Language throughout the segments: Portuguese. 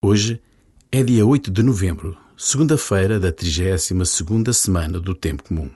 Hoje é dia 8 de novembro, segunda-feira da 32ª semana do Tempo Comum.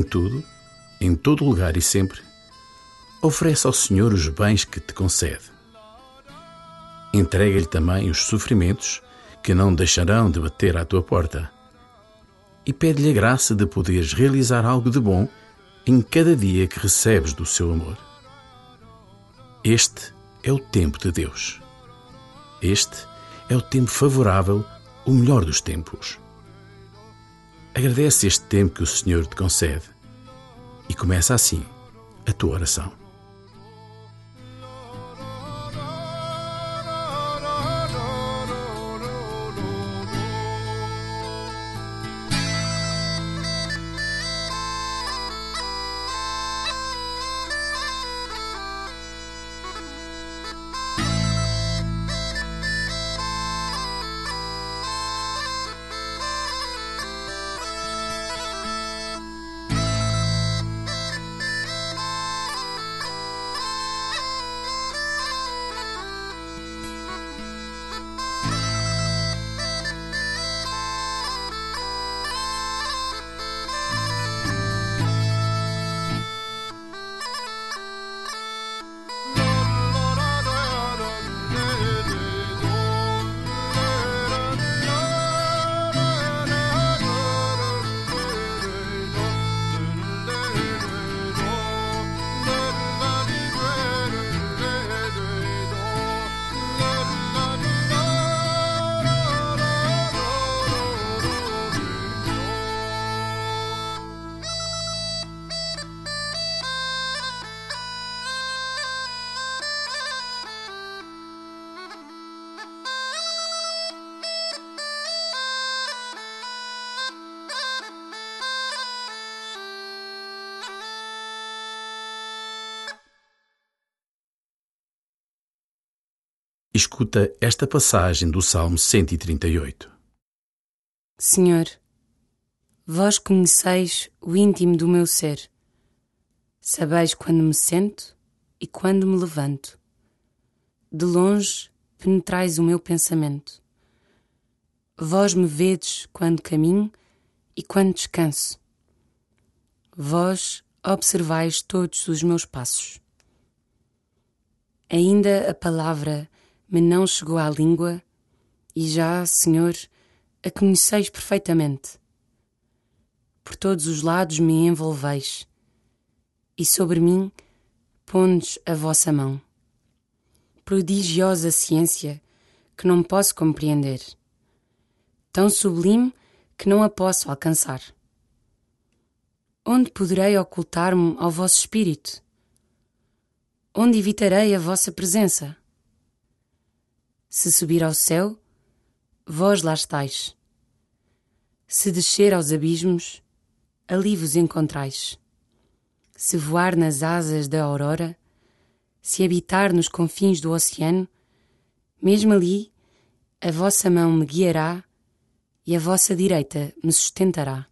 Em tudo, em todo lugar e sempre, oferece ao Senhor os bens que te concede. Entrega-lhe também os sofrimentos que não deixarão de bater à tua porta. E pede-lhe a graça de poderes realizar algo de bom em cada dia que recebes do seu amor. Este é o tempo de Deus. Este é o tempo favorável, o melhor dos tempos. Agradece este tempo que o Senhor te concede e começa assim a tua oração. Escuta esta passagem do Salmo 138. Senhor, vós conheceis o íntimo do meu ser. Sabeis quando me sento e quando me levanto. De longe penetrais o meu pensamento. Vós me vedes quando caminho e quando descanso. Vós observais todos os meus passos. Ainda a palavra me não chegou à língua, e já, Senhor, a conheceis perfeitamente. Por todos os lados me envolveis, e sobre mim pondes a vossa mão. Prodigiosa ciência que não posso compreender, tão sublime que não a posso alcançar. Onde poderei ocultar-me ao vosso espírito? Onde evitarei a vossa presença? Se subir ao céu, vós lá estáis. Se descer aos abismos, ali vos encontrais. Se voar nas asas da aurora, se habitar nos confins do oceano, mesmo ali a vossa mão me guiará e a vossa direita me sustentará.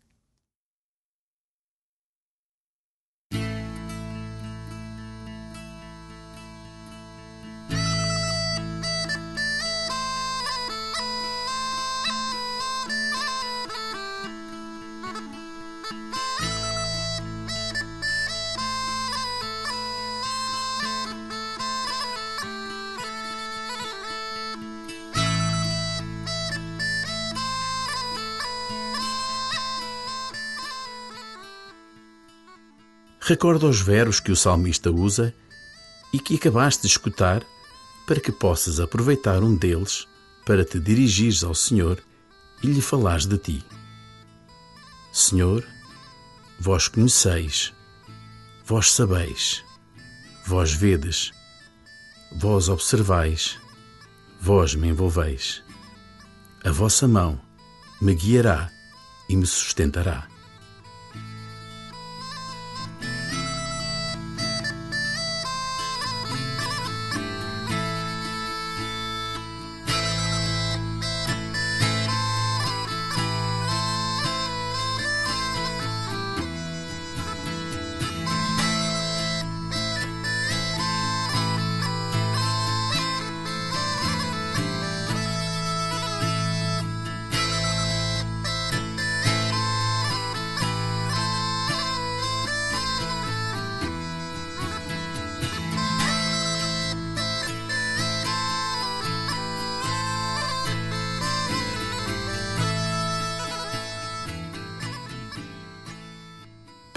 Recorda os verbos que o salmista usa e que acabaste de escutar para que possas aproveitar um deles para te dirigires ao Senhor e lhe falares de ti. Senhor, vós conheceis, vós sabeis, vós vedes, vós observais, vós me envolveis. A vossa mão me guiará e me sustentará.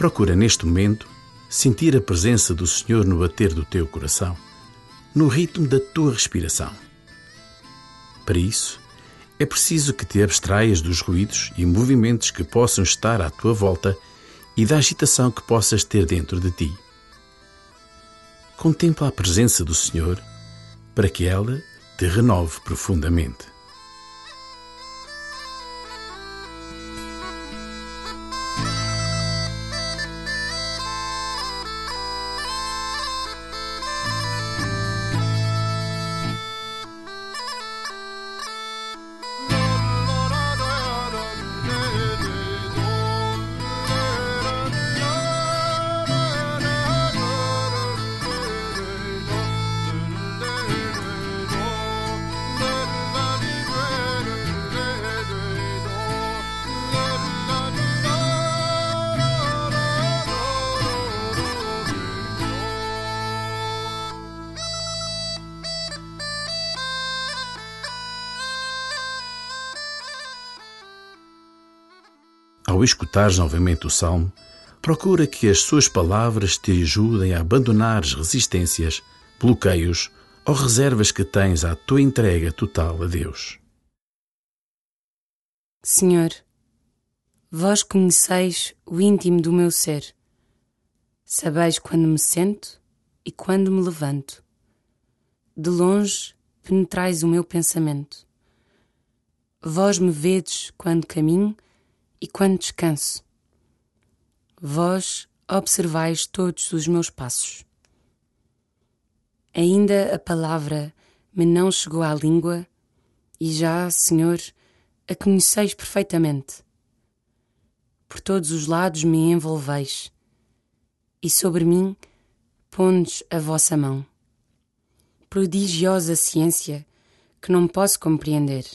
Procura neste momento sentir a presença do Senhor no bater do teu coração, no ritmo da tua respiração. Para isso, é preciso que te abstraias dos ruídos e movimentos que possam estar à tua volta e da agitação que possas ter dentro de ti. Contempla a presença do Senhor para que ela te renove profundamente. Ao escutares novamente o salmo, procura que as suas palavras te ajudem a abandonar as resistências, bloqueios ou reservas que tens à tua entrega total a Deus. Senhor, vós conheceis o íntimo do meu ser. Sabeis quando me sento e quando me levanto. De longe penetrais o meu pensamento. Vós me vedes quando caminho e quando descanso. Vós observais todos os meus passos. Ainda a palavra me não chegou à língua e já, Senhor, a conheceis perfeitamente. Por todos os lados me envolveis e sobre mim pondes a vossa mão. Prodigiosa ciência que não posso compreender.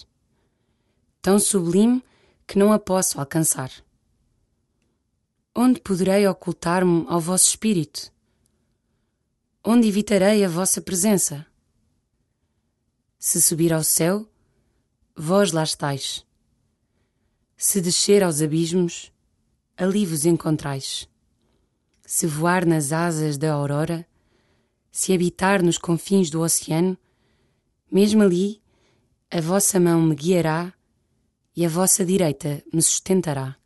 Tão sublime que não a posso alcançar. Onde poderei ocultar-me ao vosso espírito? Onde evitarei a vossa presença? Se subir ao céu, vós lá estáis. Se descer aos abismos, ali vos encontrais. Se voar nas asas da aurora, se habitar nos confins do oceano, mesmo ali a vossa mão me guiará e a vossa direita me sustentará.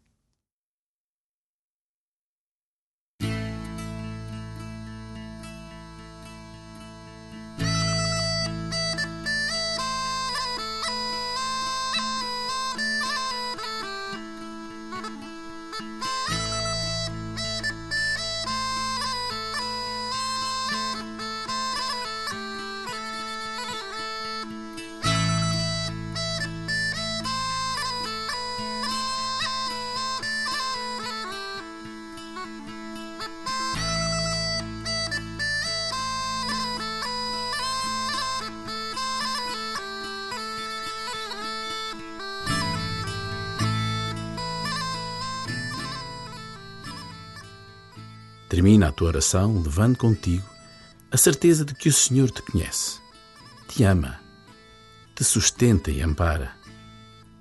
Termina a tua oração levando contigo a certeza de que o Senhor te conhece, te ama, te sustenta e ampara.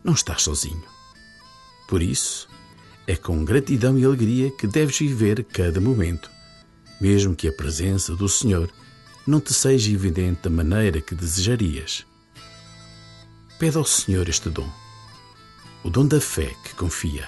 Não estás sozinho. Por isso, é com gratidão e alegria que deves viver cada momento mesmo que a presença do Senhor não te seja evidente da maneira que desejarias. Pede ao Senhor este dom, o dom da fé que confia.